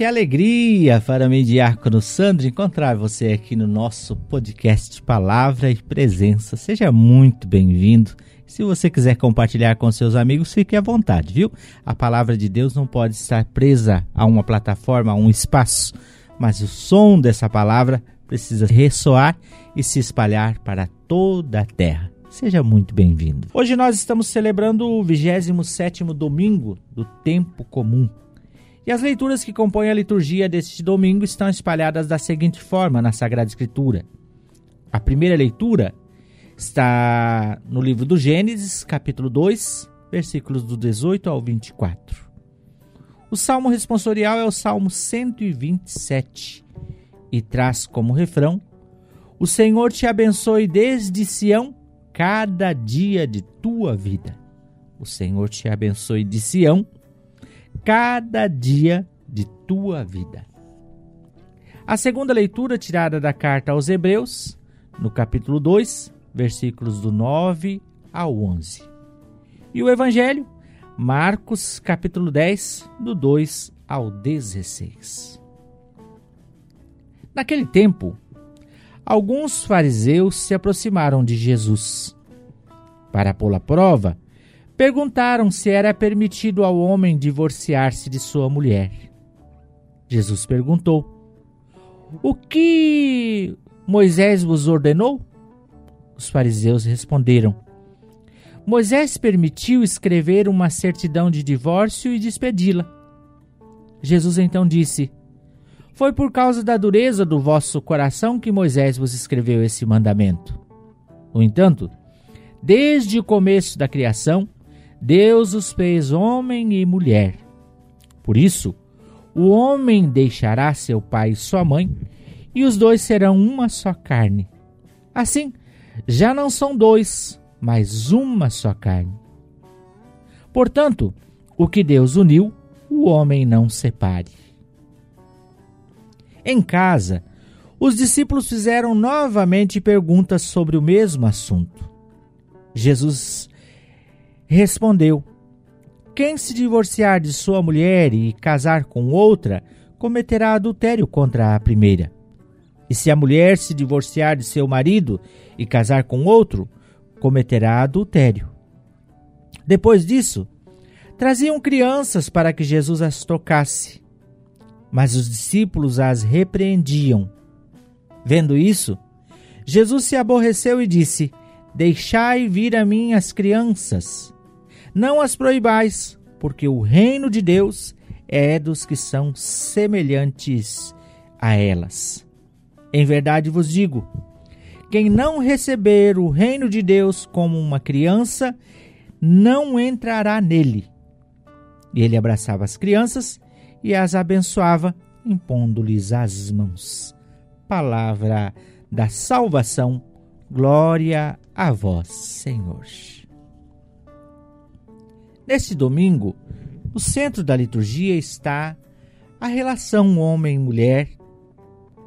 que alegria para mim, Diácono Sandro, encontrar você aqui no nosso podcast Palavra e Presença. Seja muito bem-vindo. Se você quiser compartilhar com seus amigos, fique à vontade, viu? A palavra de Deus não pode estar presa a uma plataforma, a um espaço, mas o som dessa palavra precisa ressoar e se espalhar para toda a terra. Seja muito bem-vindo. Hoje nós estamos celebrando o 27º domingo do tempo comum. E as leituras que compõem a liturgia deste domingo estão espalhadas da seguinte forma na Sagrada Escritura. A primeira leitura está no livro do Gênesis, capítulo 2, versículos do 18 ao 24. O salmo responsorial é o Salmo 127 e traz como refrão: O Senhor te abençoe desde Sião cada dia de tua vida. O Senhor te abençoe de Sião cada dia de tua vida. A segunda leitura, tirada da carta aos Hebreus, no capítulo 2, versículos do 9 ao 11. E o Evangelho, Marcos, capítulo 10, do 2 ao 16. Naquele tempo, alguns fariseus se aproximaram de Jesus. Para pô-la à prova, perguntaram se era permitido ao homem divorciar-se de sua mulher. Jesus perguntou: O que Moisés vos ordenou? Os fariseus responderam: Moisés permitiu escrever uma certidão de divórcio e despedi-la. Jesus então disse: Foi por causa da dureza do vosso coração que Moisés vos escreveu esse mandamento. No entanto, desde o começo da criação, Deus os fez homem e mulher. Por isso, o homem deixará seu pai e sua mãe, e os dois serão uma só carne. Assim, já não são dois, mas uma só carne. Portanto, o que Deus uniu, o homem não separe. Em casa, os discípulos fizeram novamente perguntas sobre o mesmo assunto. Jesus respondeu: Quem se divorciar de sua mulher e casar com outra, cometerá adultério contra a primeira. E se a mulher se divorciar de seu marido e casar com outro, cometerá adultério. Depois disso, traziam crianças para que Jesus as tocasse. Mas os discípulos as repreendiam. Vendo isso, Jesus se aborreceu e disse: Deixai vir a mim as crianças não as proibais, porque o reino de Deus é dos que são semelhantes a elas. Em verdade vos digo: quem não receber o reino de Deus como uma criança, não entrará nele. E ele abraçava as crianças e as abençoava, impondo-lhes as mãos. Palavra da salvação, glória a vós, Senhor. Neste domingo, no centro da liturgia está a relação homem-mulher,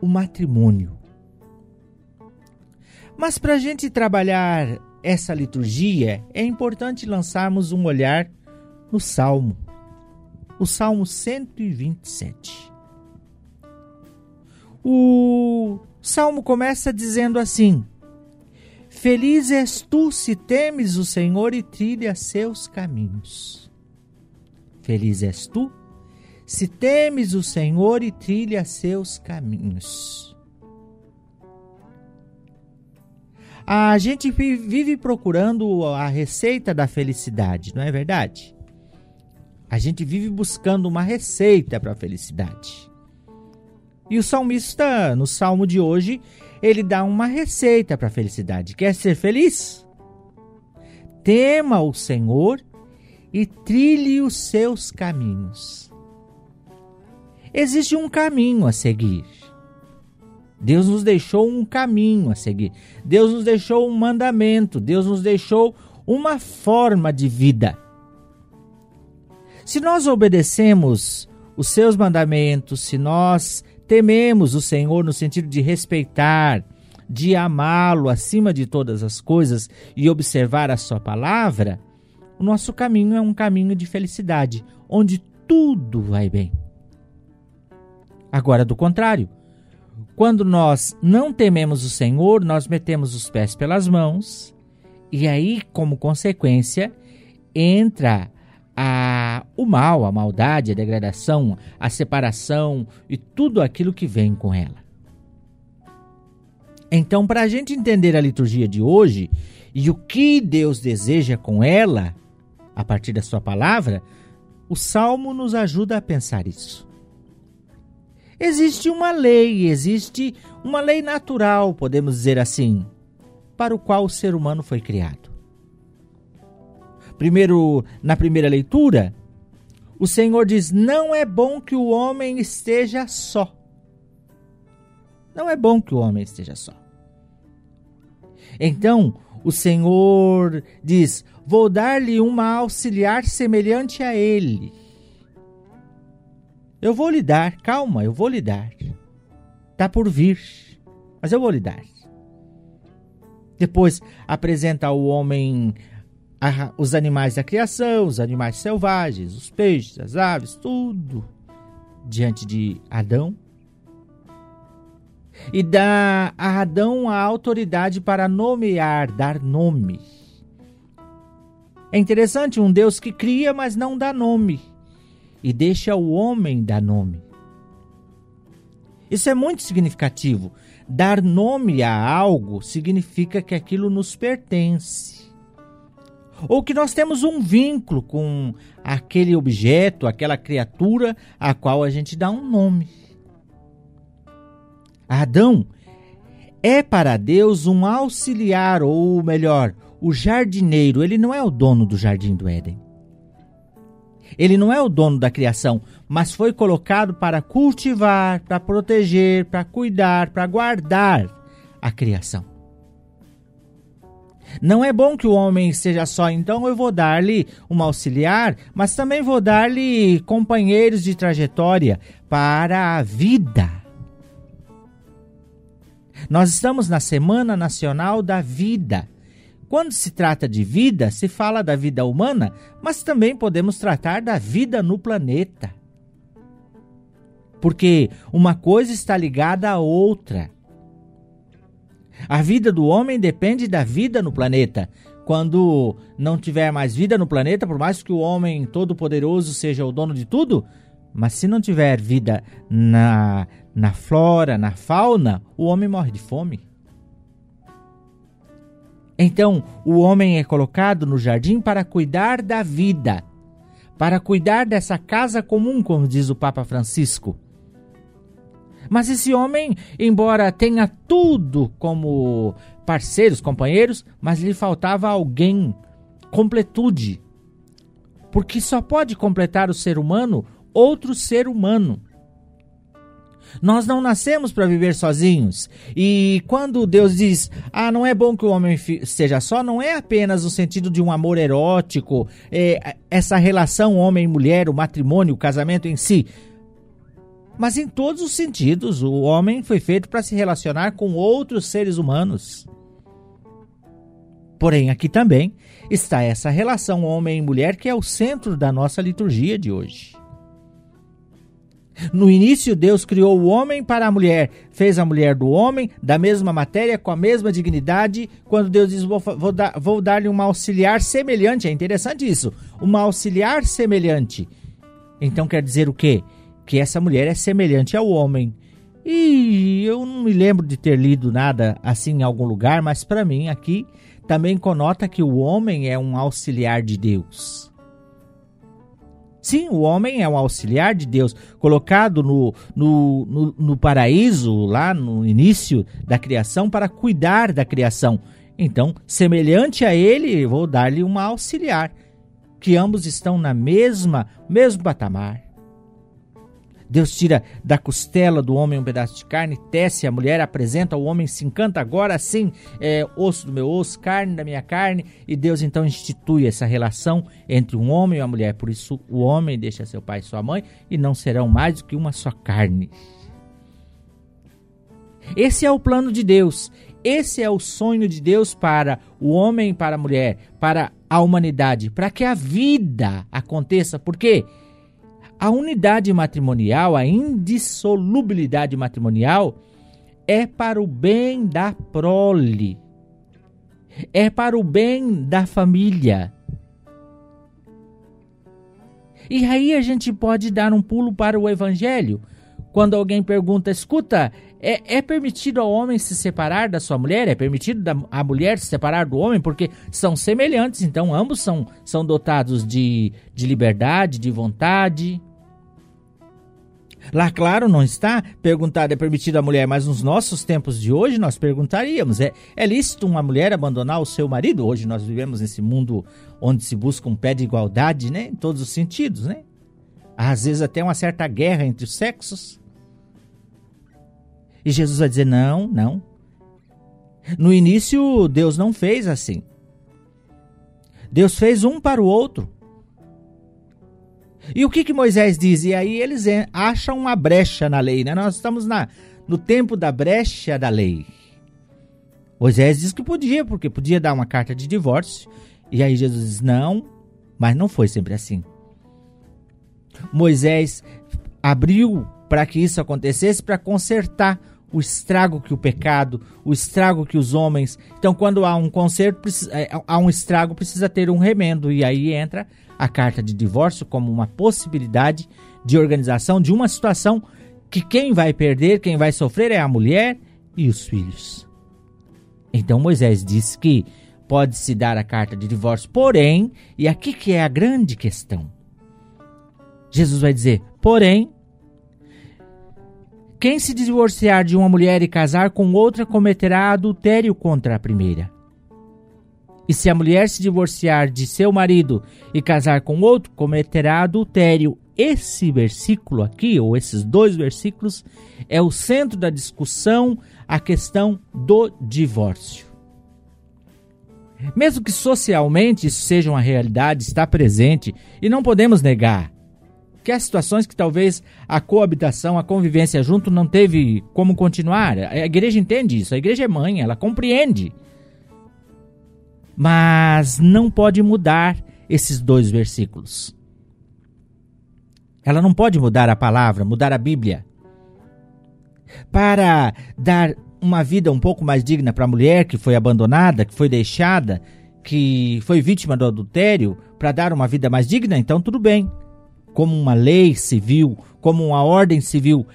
o matrimônio. Mas para a gente trabalhar essa liturgia, é importante lançarmos um olhar no Salmo, o Salmo 127. O Salmo começa dizendo assim: Feliz és tu se temes o Senhor e trilhas seus caminhos. Feliz és tu se temes o Senhor e trilhas seus caminhos. A gente vive procurando a receita da felicidade, não é verdade? A gente vive buscando uma receita para a felicidade. E o salmista, no salmo de hoje, ele dá uma receita para a felicidade. Quer ser feliz? Tema o Senhor e trilhe os seus caminhos. Existe um caminho a seguir. Deus nos deixou um caminho a seguir. Deus nos deixou um mandamento. Deus nos deixou uma forma de vida. Se nós obedecemos os seus mandamentos, se nós tememos o Senhor no sentido de respeitar, de amá-lo acima de todas as coisas e observar a sua palavra, o nosso caminho é um caminho de felicidade, onde tudo vai bem. Agora, do contrário, quando nós não tememos o Senhor, nós metemos os pés pelas mãos, e aí, como consequência, entra a, o mal, a maldade, a degradação, a separação e tudo aquilo que vem com ela. Então, para a gente entender a liturgia de hoje e o que Deus deseja com ela, a partir da sua palavra, o salmo nos ajuda a pensar isso. Existe uma lei, existe uma lei natural, podemos dizer assim, para o qual o ser humano foi criado. Primeiro, na primeira leitura, o Senhor diz: Não é bom que o homem esteja só. Não é bom que o homem esteja só. Então, o Senhor diz: Vou dar-lhe uma auxiliar semelhante a ele. Eu vou lhe dar, calma, eu vou lhe dar. Está por vir, mas eu vou lhe dar. Depois apresenta ao homem a, os animais da criação, os animais selvagens, os peixes, as aves, tudo diante de Adão. E dá a Adão a autoridade para nomear, dar nome. É interessante um Deus que cria, mas não dá nome. E deixa o homem dar nome. Isso é muito significativo. Dar nome a algo significa que aquilo nos pertence ou que nós temos um vínculo com aquele objeto, aquela criatura a qual a gente dá um nome. Adão é para Deus um auxiliar, ou melhor, o jardineiro. Ele não é o dono do jardim do Éden. Ele não é o dono da criação, mas foi colocado para cultivar, para proteger, para cuidar, para guardar a criação. Não é bom que o homem seja só, então eu vou dar-lhe uma auxiliar, mas também vou dar-lhe companheiros de trajetória para a vida. Nós estamos na Semana Nacional da Vida. Quando se trata de vida, se fala da vida humana, mas também podemos tratar da vida no planeta. Porque uma coisa está ligada à outra. A vida do homem depende da vida no planeta. Quando não tiver mais vida no planeta, por mais que o homem todo-poderoso seja o dono de tudo, mas se não tiver vida na, na flora, na fauna, o homem morre de fome. Então, o homem é colocado no jardim para cuidar da vida, para cuidar dessa casa comum, como diz o Papa Francisco. Mas esse homem, embora tenha tudo como parceiros, companheiros, mas lhe faltava alguém, completude. Porque só pode completar o ser humano outro ser humano. Nós não nascemos para viver sozinhos. E quando Deus diz, ah, não é bom que o homem esteja só, não é apenas o sentido de um amor erótico, é, essa relação homem-mulher, o matrimônio, o casamento em si. Mas em todos os sentidos, o homem foi feito para se relacionar com outros seres humanos. Porém, aqui também está essa relação homem e mulher que é o centro da nossa liturgia de hoje. No início, Deus criou o homem para a mulher, fez a mulher do homem da mesma matéria, com a mesma dignidade. Quando Deus diz: Vou, vou, dar, vou dar-lhe uma auxiliar semelhante, é interessante isso, uma auxiliar semelhante. Então quer dizer o quê? Que essa mulher é semelhante ao homem. E eu não me lembro de ter lido nada assim em algum lugar, mas para mim aqui também conota que o homem é um auxiliar de Deus. Sim, o homem é um auxiliar de Deus, colocado no, no, no, no paraíso, lá no início da criação, para cuidar da criação. Então, semelhante a ele, vou dar-lhe uma auxiliar, que ambos estão na mesma, mesmo patamar. Deus tira da costela do homem um pedaço de carne, tece a mulher, apresenta o homem, se encanta agora sim, é, osso do meu osso, carne da minha carne, e Deus então institui essa relação entre um homem e uma mulher. Por isso o homem deixa seu pai e sua mãe e não serão mais do que uma só carne. Esse é o plano de Deus. Esse é o sonho de Deus para o homem para a mulher, para a humanidade, para que a vida aconteça. Por quê? A unidade matrimonial, a indissolubilidade matrimonial, é para o bem da prole, é para o bem da família. E aí a gente pode dar um pulo para o Evangelho. Quando alguém pergunta, escuta, é, é, permitido ao homem se separar da sua mulher? É permitido da, a mulher se separar do homem? Porque são semelhantes, então ambos são, são dotados de, de liberdade, de vontade. Lá, claro, não está perguntado é permitido à mulher, mas nos nossos tempos de hoje nós perguntaríamos: é, é lícito uma mulher abandonar o seu marido? Hoje nós vivemos nesse mundo onde se busca um pé de igualdade, né? Em todos os sentidos, né? Às vezes até uma certa guerra entre os sexos. E Jesus vai dizer: não, não. No início, Deus não fez assim. Deus fez um para o outro. E o que, que Moisés diz? E aí eles acham uma brecha na lei, né? Nós estamos na, no tempo da brecha da lei. Moisés diz que podia, porque podia dar uma carta de divórcio. E aí Jesus diz: não, mas não foi sempre assim. Moisés abriu para que isso acontecesse para consertar o estrago que o pecado, o estrago que os homens. Então, quando há um conserto, é, há um estrago, precisa ter um remendo. E aí entra a carta de divórcio como uma possibilidade de organização de uma situação que quem vai perder, quem vai sofrer é a mulher e os filhos. Então Moisés diz que pode se dar a carta de divórcio, porém, e aqui que é a grande questão. Jesus vai dizer: "Porém, quem se divorciar de uma mulher e casar com outra cometerá adultério contra a primeira. E se a mulher se divorciar de seu marido e casar com outro, cometerá adultério. Esse versículo aqui, ou esses dois versículos, é o centro da discussão, a questão do divórcio. Mesmo que socialmente isso seja uma realidade, está presente e não podemos negar que há situações que talvez a coabitação, a convivência junto não teve como continuar. A igreja entende isso, a igreja é mãe, ela compreende mas não pode mudar esses dois versículos. Ela não pode mudar a palavra, mudar a Bíblia. Para dar uma vida um pouco mais digna para a mulher que foi abandonada, que foi deixada, que foi vítima do adultério, para dar uma vida mais digna, então tudo bem. Como uma lei civil, como uma ordem civil.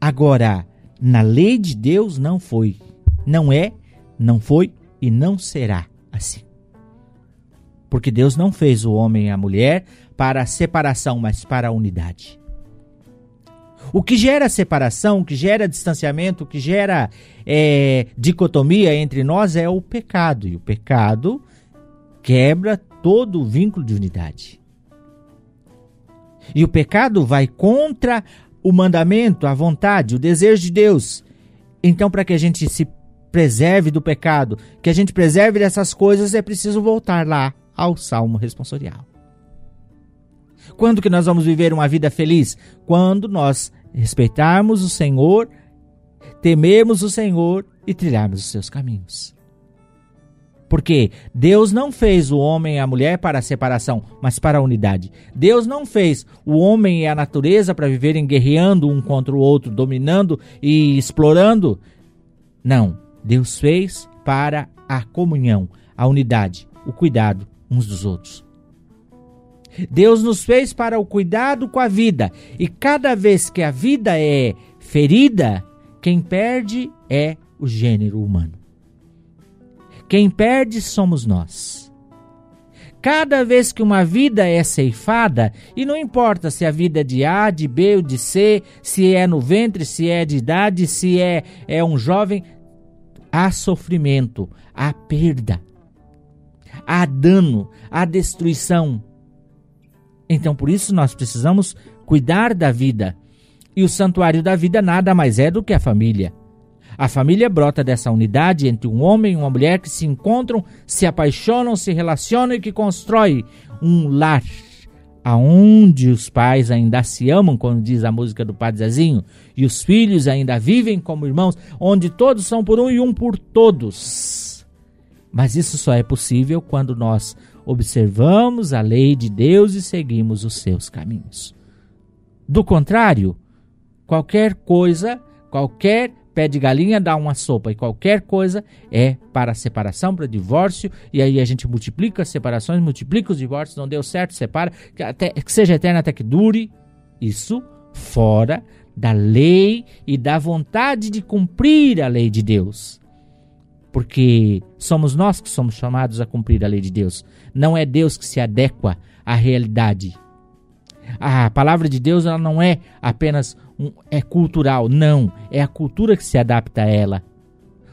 Agora, na lei de Deus não foi. Não é, não foi e não será assim. Porque Deus não fez o homem e a mulher para a separação, mas para a unidade. O que gera separação, o que gera distanciamento, o que gera é, dicotomia entre nós é o pecado. E o pecado quebra todo o vínculo de unidade. E o pecado vai contra o mandamento, a vontade, o desejo de Deus. Então, para que a gente se preserve do pecado, que a gente preserve dessas coisas, é preciso voltar lá ao salmo responsorial. Quando que nós vamos viver uma vida feliz? Quando nós respeitarmos o Senhor, temermos o Senhor e trilharmos os seus caminhos. Porque Deus não fez o homem e a mulher para a separação, mas para a unidade. Deus não fez o homem e a natureza para viverem guerreando um contra o outro, dominando e explorando. Não. Deus fez para a comunhão, a unidade, o cuidado uns dos outros. Deus nos fez para o cuidado com a vida, e cada vez que a vida é ferida, quem perde é o gênero humano. Quem perde somos nós. Cada vez que uma vida é ceifada, e não importa se a vida é de A, de B ou de C, se é no ventre, se é de idade, se é, é um jovem, há sofrimento, há perda há dano, há destruição. Então, por isso, nós precisamos cuidar da vida. E o santuário da vida nada mais é do que a família. A família brota dessa unidade entre um homem e uma mulher que se encontram, se apaixonam, se relacionam e que constrói um lar aonde os pais ainda se amam, como diz a música do Padre Zezinho, e os filhos ainda vivem como irmãos, onde todos são por um e um por todos. Mas isso só é possível quando nós observamos a lei de Deus e seguimos os seus caminhos. Do contrário, qualquer coisa, qualquer pé de galinha dá uma sopa e qualquer coisa é para separação, para divórcio, e aí a gente multiplica as separações, multiplica os divórcios, não deu certo, separa, que, até, que seja eterno até que dure. Isso fora da lei e da vontade de cumprir a lei de Deus. Porque somos nós que somos chamados a cumprir a lei de Deus. Não é Deus que se adequa à realidade. A palavra de Deus ela não é apenas um, é cultural, não, é a cultura que se adapta a ela.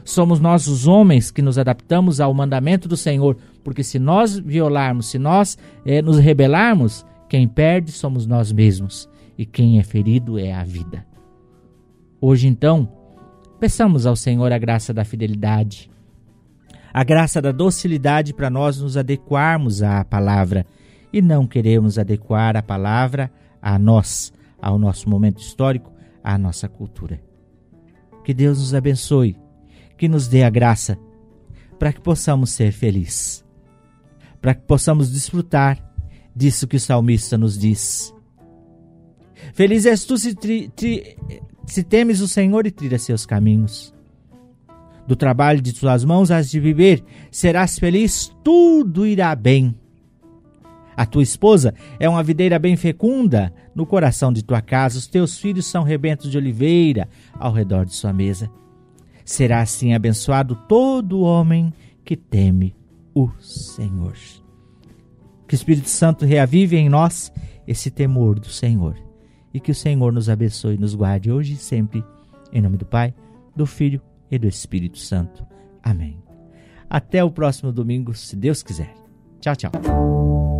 Somos nós os homens que nos adaptamos ao mandamento do Senhor, porque se nós violarmos, se nós é, nos rebelarmos, quem perde somos nós mesmos e quem é ferido é a vida. Hoje então, peçamos ao Senhor a graça da fidelidade, a graça da docilidade para nós nos adequarmos à palavra e não queremos adequar a palavra a nós, ao nosso momento histórico, à nossa cultura. Que Deus nos abençoe, que nos dê a graça para que possamos ser felizes, para que possamos desfrutar disso que o salmista nos diz. Feliz és tu se, tri, tri, se temes o Senhor e trilhas seus caminhos. Do trabalho de tuas mãos has de viver, serás feliz, tudo irá bem. A tua esposa é uma videira bem fecunda no coração de tua casa, os teus filhos são rebentos de oliveira ao redor de sua mesa. Será assim abençoado todo homem que teme o Senhor. Que o Espírito Santo reavive em nós esse temor do Senhor e que o Senhor nos abençoe e nos guarde hoje e sempre. Em nome do Pai, do Filho e do Espírito Santo. Amém. Até o próximo domingo, se Deus quiser. Tchau, tchau.